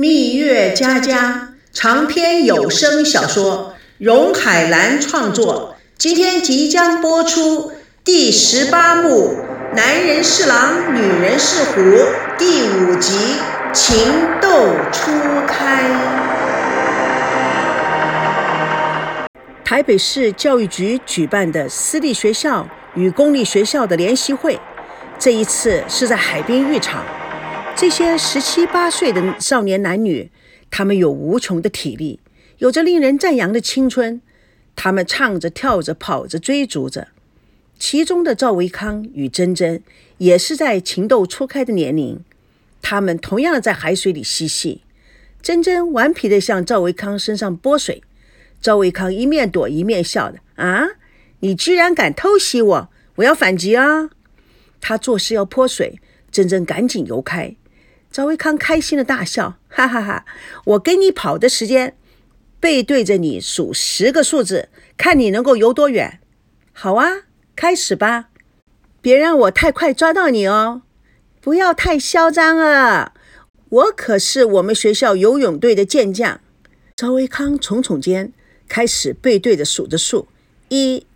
蜜月佳佳长篇有声小说，荣海兰创作，今天即将播出第十八幕《男人是狼，女人是虎》第五集《情窦初开》。台北市教育局举办的私立学校与公立学校的联席会，这一次是在海滨浴场。这些十七八岁的少年男女，他们有无穷的体力，有着令人赞扬的青春。他们唱着、跳着、跑着、追逐着。其中的赵维康与珍珍也是在情窦初开的年龄，他们同样在海水里嬉戏。珍珍顽皮地向赵维康身上泼水，赵维康一面躲一面笑的：“啊，你居然敢偷袭我，我要反击啊！”他做事要泼水，珍珍赶紧游开。赵维康开心的大笑，哈哈哈！我跟你跑的时间，背对着你数十个数字，看你能够游多远。好啊，开始吧！别让我太快抓到你哦！不要太嚣张啊！我可是我们学校游泳队的健将。赵维康耸耸肩，开始背对着数着数，一、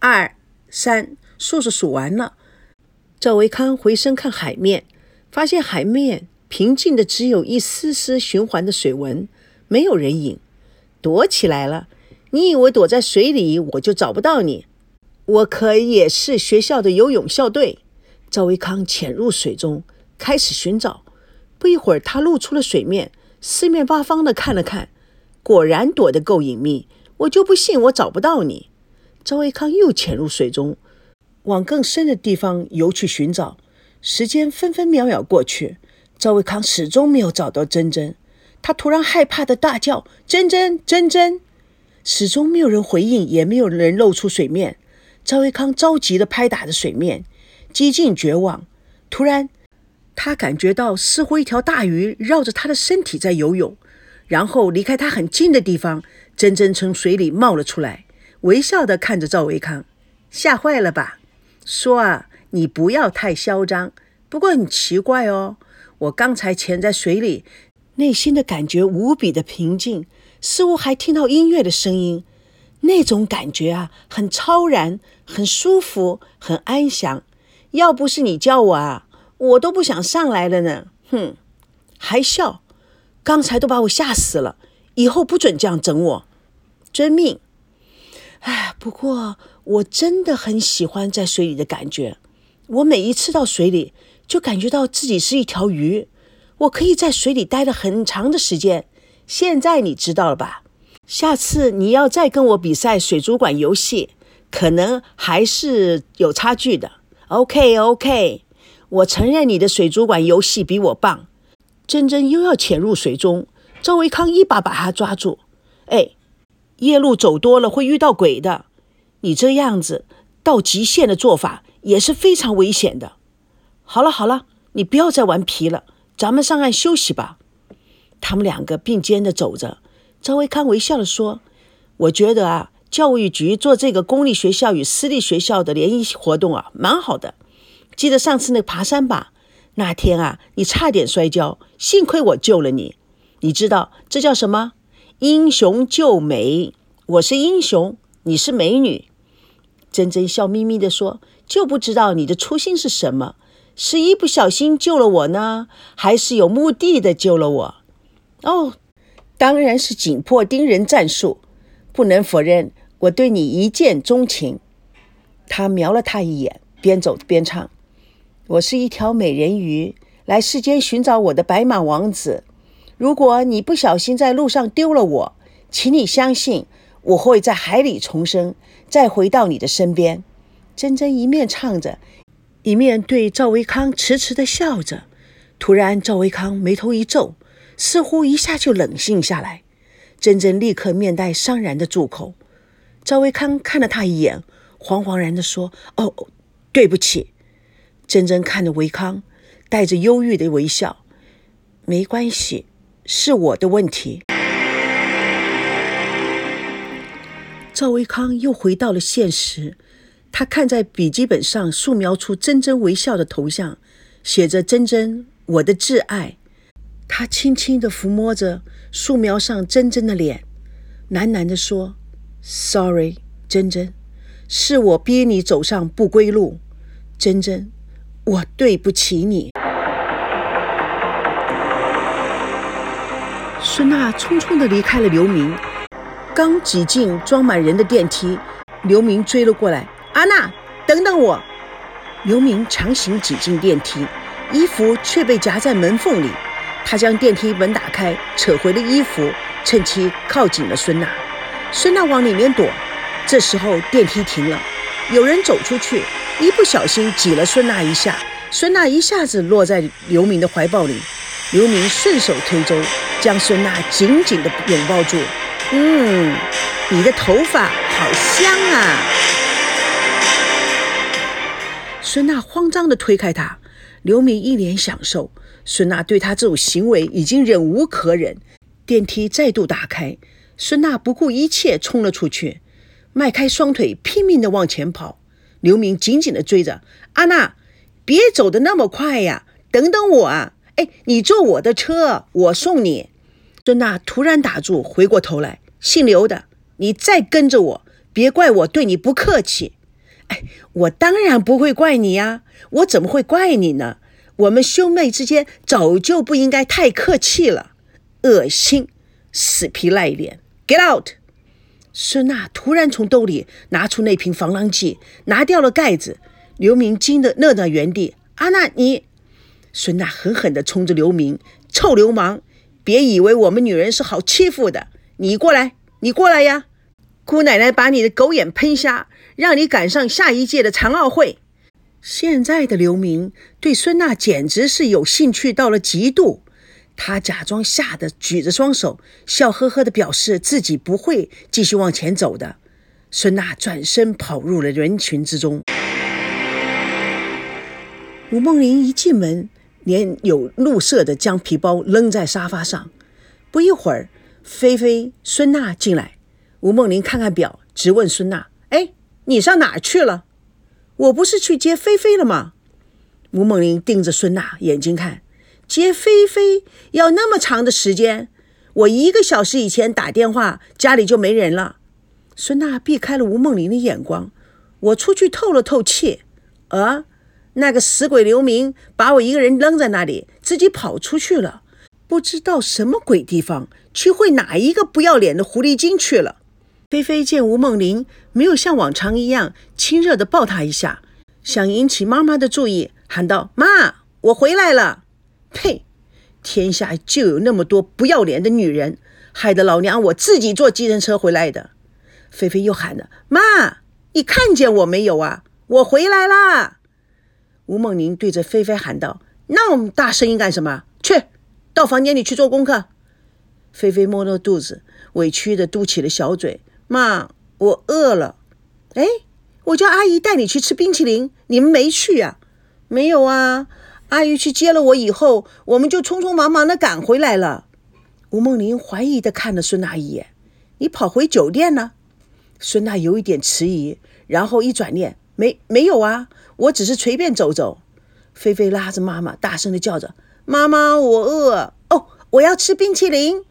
二、三，数着数完了。赵维康回身看海面，发现海面。平静的，只有一丝丝循环的水纹，没有人影，躲起来了。你以为躲在水里我就找不到你？我可也是学校的游泳校队。赵维康潜入水中，开始寻找。不一会儿，他露出了水面，四面八方的看了看，果然躲得够隐秘。我就不信我找不到你。赵维康又潜入水中，往更深的地方游去寻找。时间分分秒秒过去。赵维康始终没有找到珍珍，他突然害怕的大叫：“珍珍，珍珍！”始终没有人回应，也没有人露出水面。赵维康着急的拍打着水面，几近绝望。突然，他感觉到似乎一条大鱼绕着他的身体在游泳，然后离开他很近的地方，珍珍从水里冒了出来，微笑的看着赵维康：“吓坏了吧？说啊，你不要太嚣张。不过很奇怪哦。”我刚才潜在水里，内心的感觉无比的平静，似乎还听到音乐的声音。那种感觉啊，很超然，很舒服，很安详。要不是你叫我啊，我都不想上来了呢。哼，还笑，刚才都把我吓死了。以后不准这样整我，遵命。哎，不过我真的很喜欢在水里的感觉。我每一次到水里。就感觉到自己是一条鱼，我可以在水里待了很长的时间。现在你知道了吧？下次你要再跟我比赛水族馆游戏，可能还是有差距的。OK，OK，我承认你的水族馆游戏比我棒。珍珍又要潜入水中，赵维康一把把她抓住。哎，夜路走多了会遇到鬼的，你这样子到极限的做法也是非常危险的。好了好了，你不要再顽皮了，咱们上岸休息吧。他们两个并肩的走着。赵维康微笑的说：“我觉得啊，教育局做这个公立学校与私立学校的联谊活动啊，蛮好的。记得上次那爬山吧？那天啊，你差点摔跤，幸亏我救了你。你知道这叫什么？英雄救美。我是英雄，你是美女。”珍珍笑眯眯的说：“就不知道你的初心是什么。”是一不小心救了我呢，还是有目的的救了我？哦，当然是紧迫盯人战术。不能否认，我对你一见钟情。他瞄了他一眼，边走边唱：“我是一条美人鱼，来世间寻找我的白马王子。如果你不小心在路上丢了我，请你相信，我会在海里重生，再回到你的身边。”珍珍一面唱着。一面对赵维康迟迟的笑着，突然赵维康眉头一皱，似乎一下就冷静下来。珍珍立刻面带伤然的住口。赵维康看了他一眼，惶惶然的说：“哦，对不起。”珍珍看着维康，带着忧郁的微笑：“没关系，是我的问题。”赵维康又回到了现实。他看在笔记本上，素描出真真微笑的头像，写着“真真，我的挚爱”。他轻轻地抚摸着素描上真真的脸，喃喃地说：“Sorry，真真，是我逼你走上不归路。真真，我对不起你。”孙娜匆匆地离开了刘明，刚挤进装满人的电梯，刘明追了过来：“阿娜，等等我！”刘明强行挤进电梯，衣服却被夹在门缝里。他将电梯门打开，扯回了衣服，趁机靠近了孙娜。孙娜往里面躲。这时候电梯停了，有人走出去，一不小心挤了孙娜一下，孙娜一下子落在刘明的怀抱里。刘明顺手推舟，将孙娜紧紧地拥抱住。嗯，你的头发好香啊！孙娜慌张地推开他，刘明一脸享受。孙娜对他这种行为已经忍无可忍。电梯再度打开，孙娜不顾一切冲了出去，迈开双腿拼命地往前跑。刘明紧紧地追着：“阿娜，别走得那么快呀，等等我啊！哎，你坐我的车，我送你。”孙娜突然打住，回过头来：“姓刘的，你再跟着我，别怪我对你不客气。”“哎，我当然不会怪你呀，我怎么会怪你呢？”我们兄妹之间早就不应该太客气了，恶心，死皮赖脸，Get out！孙娜突然从兜里拿出那瓶防狼剂，拿掉了盖子。刘明惊得愣在原地。阿娜，你……孙娜狠狠地冲着刘明：“臭流氓，别以为我们女人是好欺负的！你过来，你过来呀！姑奶奶把你的狗眼喷瞎，让你赶上下一届的残奥会。”现在的刘明对孙娜简直是有兴趣到了极度，他假装吓得举着双手，笑呵呵地表示自己不会继续往前走的。孙娜转身跑入了人群之中。吴梦玲一进门，连有怒色的将皮包扔在沙发上。不一会儿，菲菲、孙娜进来。吴梦玲看看表，直问孙娜：“，你上哪去了？”我不是去接菲菲了吗？吴梦玲盯着孙娜眼睛看，接菲菲要那么长的时间？我一个小时以前打电话，家里就没人了。孙娜避开了吴梦玲的眼光，我出去透了透气。啊，那个死鬼刘明把我一个人扔在那里，自己跑出去了，不知道什么鬼地方去会哪一个不要脸的狐狸精去了。菲菲见吴梦玲没有像往常一样亲热地抱她一下，想引起妈妈的注意，喊道：“妈，我回来了！”呸！天下就有那么多不要脸的女人，害得老娘我自己坐计程车回来的。菲菲又喊着：“妈，你看见我没有啊？我回来啦！”吴梦玲对着菲菲喊道：“那么大声音干什么？去，到房间里去做功课。”菲菲摸摸肚子，委屈地嘟起了小嘴。妈，我饿了。哎，我叫阿姨带你去吃冰淇淋，你们没去呀？没有啊。阿姨去接了我以后，我们就匆匆忙忙的赶回来了。吴梦玲怀疑的看了孙娜一眼：“你跑回酒店了？”孙娜有一点迟疑，然后一转念：“没，没有啊，我只是随便走走。”菲菲拉着妈妈，大声的叫着：“妈妈，我饿哦，我要吃冰淇淋。”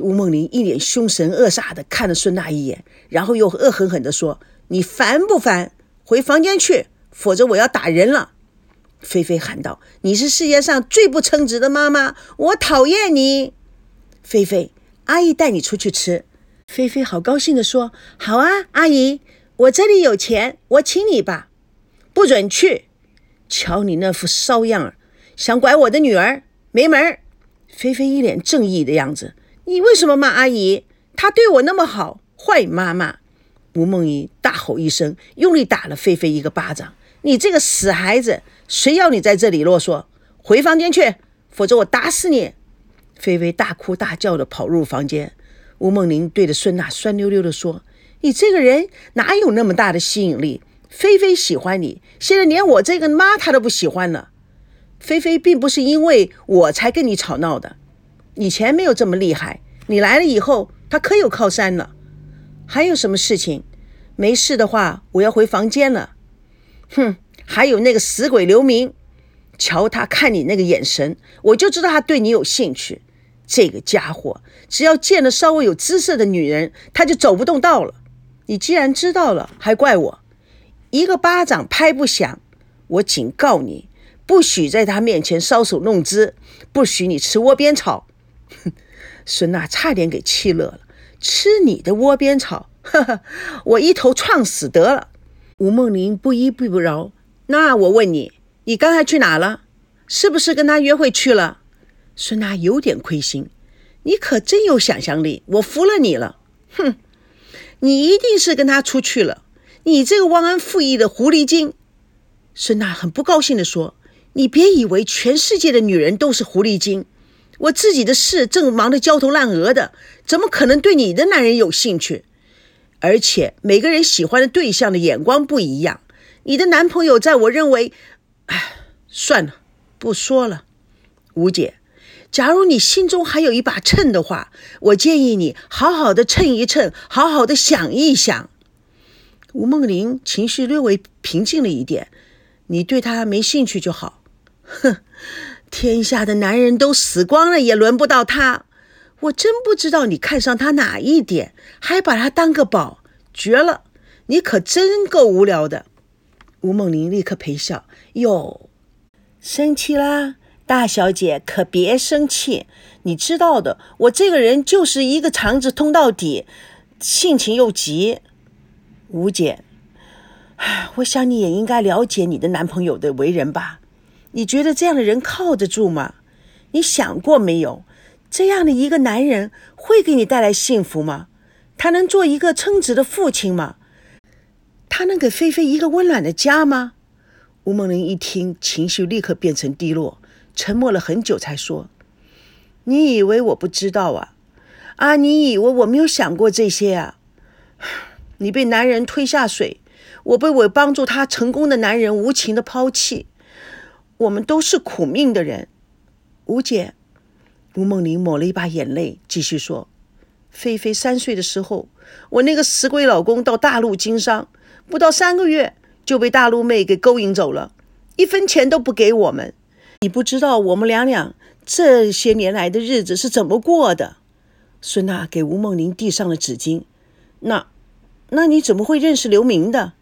吴梦玲一脸凶神恶煞的看了孙娜一眼，然后又恶狠狠地说：“你烦不烦？回房间去，否则我要打人了。”菲菲喊道：“你是世界上最不称职的妈妈，我讨厌你！”菲菲，阿姨带你出去吃。菲菲好高兴地说：“好啊，阿姨，我这里有钱，我请你吧。”不准去！瞧你那副骚样儿，想拐我的女儿，没门儿！菲菲一脸正义的样子。你为什么骂阿姨？她对我那么好，坏妈妈！吴梦怡大吼一声，用力打了菲菲一个巴掌。你这个死孩子，谁要你在这里啰嗦？回房间去，否则我打死你！菲菲大哭大叫的跑入房间。吴梦玲对着孙娜酸溜溜的说：“你这个人哪有那么大的吸引力？菲菲喜欢你，现在连我这个妈她都不喜欢了。菲菲并不是因为我才跟你吵闹的。”以前没有这么厉害，你来了以后，他可有靠山了。还有什么事情？没事的话，我要回房间了。哼，还有那个死鬼刘明。瞧他看你那个眼神，我就知道他对你有兴趣。这个家伙，只要见了稍微有姿色的女人，他就走不动道了。你既然知道了，还怪我？一个巴掌拍不响。我警告你，不许在他面前搔首弄姿，不许你吃窝边草。哼，孙娜差点给气乐了。吃你的窝边草，呵呵，我一头撞死得了。吴梦玲不依不饶。那我问你，你刚才去哪了？是不是跟他约会去了？孙娜有点亏心。你可真有想象力，我服了你了。哼，你一定是跟他出去了。你这个忘恩负义的狐狸精！孙娜很不高兴地说：“你别以为全世界的女人都是狐狸精。我自己的事正忙得焦头烂额的，怎么可能对你的男人有兴趣？而且每个人喜欢的对象的眼光不一样。你的男朋友在我认为……哎，算了，不说了。吴姐，假如你心中还有一把秤的话，我建议你好好的称一称，好好的想一想。”吴梦玲情绪略微平静了一点。你对他没兴趣就好。哼，天下的男人都死光了，也轮不到他。我真不知道你看上他哪一点，还把他当个宝，绝了！你可真够无聊的。吴梦玲立刻陪笑：“哟，生气啦，大小姐可别生气。你知道的，我这个人就是一个肠子通到底，性情又急。吴姐。”我想你也应该了解你的男朋友的为人吧？你觉得这样的人靠得住吗？你想过没有，这样的一个男人会给你带来幸福吗？他能做一个称职的父亲吗？他能给菲菲一个温暖的家吗？吴梦玲一听，情绪立刻变成低落，沉默了很久才说：“你以为我不知道啊？啊，你以为我没有想过这些啊？你被男人推下水。”我被我帮助他成功的男人无情的抛弃，我们都是苦命的人。吴姐，吴梦玲抹了一把眼泪，继续说：“菲菲三岁的时候，我那个死鬼老公到大陆经商，不到三个月就被大陆妹给勾引走了，一分钱都不给我们。你不知道我们两两这些年来的日子是怎么过的。”孙娜给吴梦玲递上了纸巾。那，那你怎么会认识刘明的？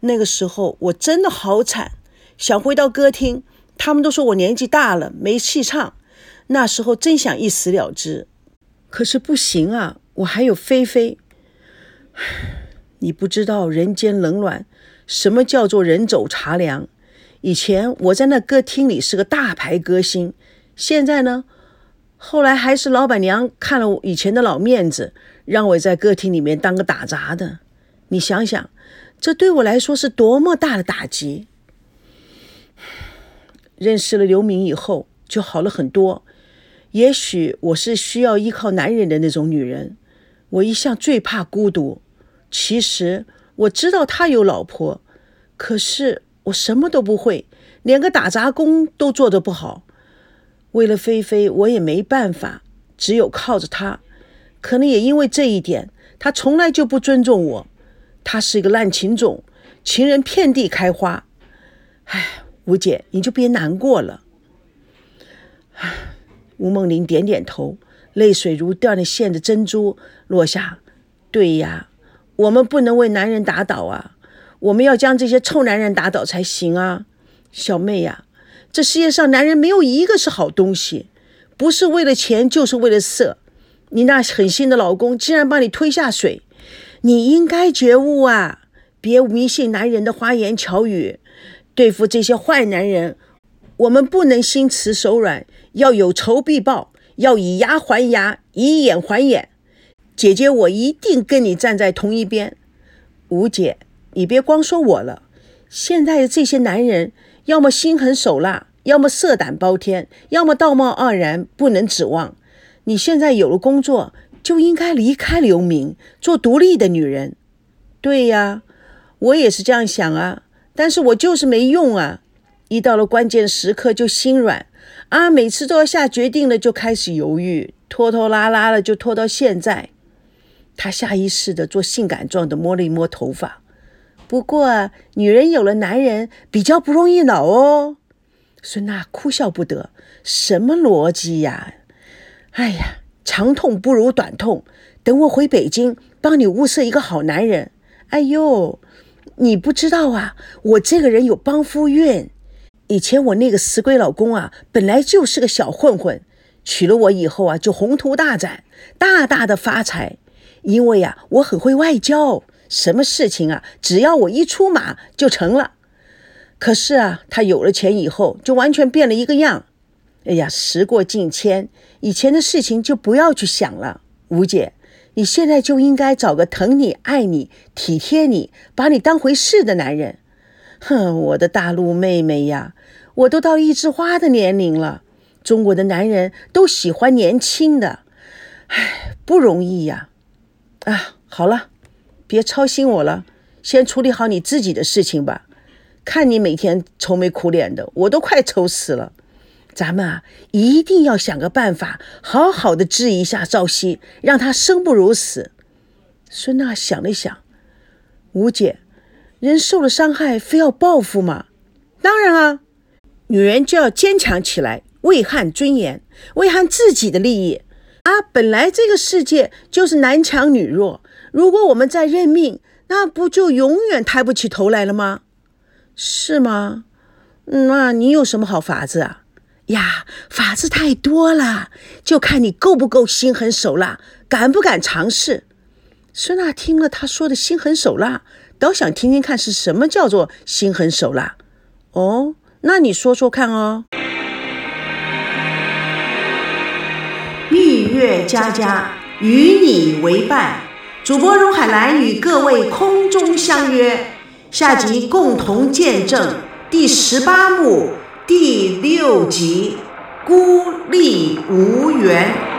那个时候我真的好惨，想回到歌厅，他们都说我年纪大了没戏唱。那时候真想一死了之，可是不行啊，我还有菲菲。你不知道人间冷暖，什么叫做人走茶凉？以前我在那歌厅里是个大牌歌星，现在呢，后来还是老板娘看了我以前的老面子，让我在歌厅里面当个打杂的。你想想。这对我来说是多么大的打击！认识了刘明以后，就好了很多。也许我是需要依靠男人的那种女人。我一向最怕孤独。其实我知道他有老婆，可是我什么都不会，连个打杂工都做得不好。为了菲菲，我也没办法，只有靠着他。可能也因为这一点，他从来就不尊重我。他是一个滥情种，情人遍地开花。唉，吴姐，你就别难过了。吴梦玲点点头，泪水如断了线的珍珠落下。对呀，我们不能为男人打倒啊，我们要将这些臭男人打倒才行啊。小妹呀，这世界上男人没有一个是好东西，不是为了钱就是为了色。你那狠心的老公竟然把你推下水。你应该觉悟啊！别迷信男人的花言巧语。对付这些坏男人，我们不能心慈手软，要有仇必报，要以牙还牙，以眼还眼。姐姐，我一定跟你站在同一边。吴姐，你别光说我了。现在的这些男人，要么心狠手辣，要么色胆包天，要么道貌岸然，不能指望。你现在有了工作。就应该离开刘明，做独立的女人。对呀，我也是这样想啊。但是我就是没用啊！一到了关键时刻就心软啊，每次都要下决定了就开始犹豫，拖拖拉拉的就拖到现在。他下意识的做性感状的摸了一摸头发。不过，女人有了男人比较不容易老哦。孙娜哭笑不得：“什么逻辑呀？哎呀，长痛不如短痛。等我回北京，帮你物色一个好男人。哎呦，你不知道啊，我这个人有帮夫运。以前我那个死鬼老公啊，本来就是个小混混，娶了我以后啊，就宏图大展，大大的发财。因为呀，我很会外交，什么事情啊，只要我一出马就成了。”可是啊，他有了钱以后，就完全变了一个样。哎呀，时过境迁，以前的事情就不要去想了。吴姐，你现在就应该找个疼你、爱你、体贴你、把你当回事的男人。哼，我的大陆妹妹呀，我都到一枝花的年龄了。中国的男人都喜欢年轻的，唉，不容易呀。啊，好了，别操心我了，先处理好你自己的事情吧。看你每天愁眉苦脸的，我都快愁死了。咱们啊，一定要想个办法，好好的治一下赵熙，让他生不如死。孙娜想了想，吴姐，人受了伤害，非要报复吗？当然啊，女人就要坚强起来，为汉尊严，为汉自己的利益啊！本来这个世界就是男强女弱，如果我们再认命，那不就永远抬不起头来了吗？是吗？那你有什么好法子啊？呀，法子太多了，就看你够不够心狠手辣，敢不敢尝试。孙娜听了他说的心狠手辣，倒想听听看是什么叫做心狠手辣。哦，那你说说看哦。蜜月佳佳与你为伴，主播荣海兰与各位空中相约。下集共同见证第十八幕第六集孤立无援。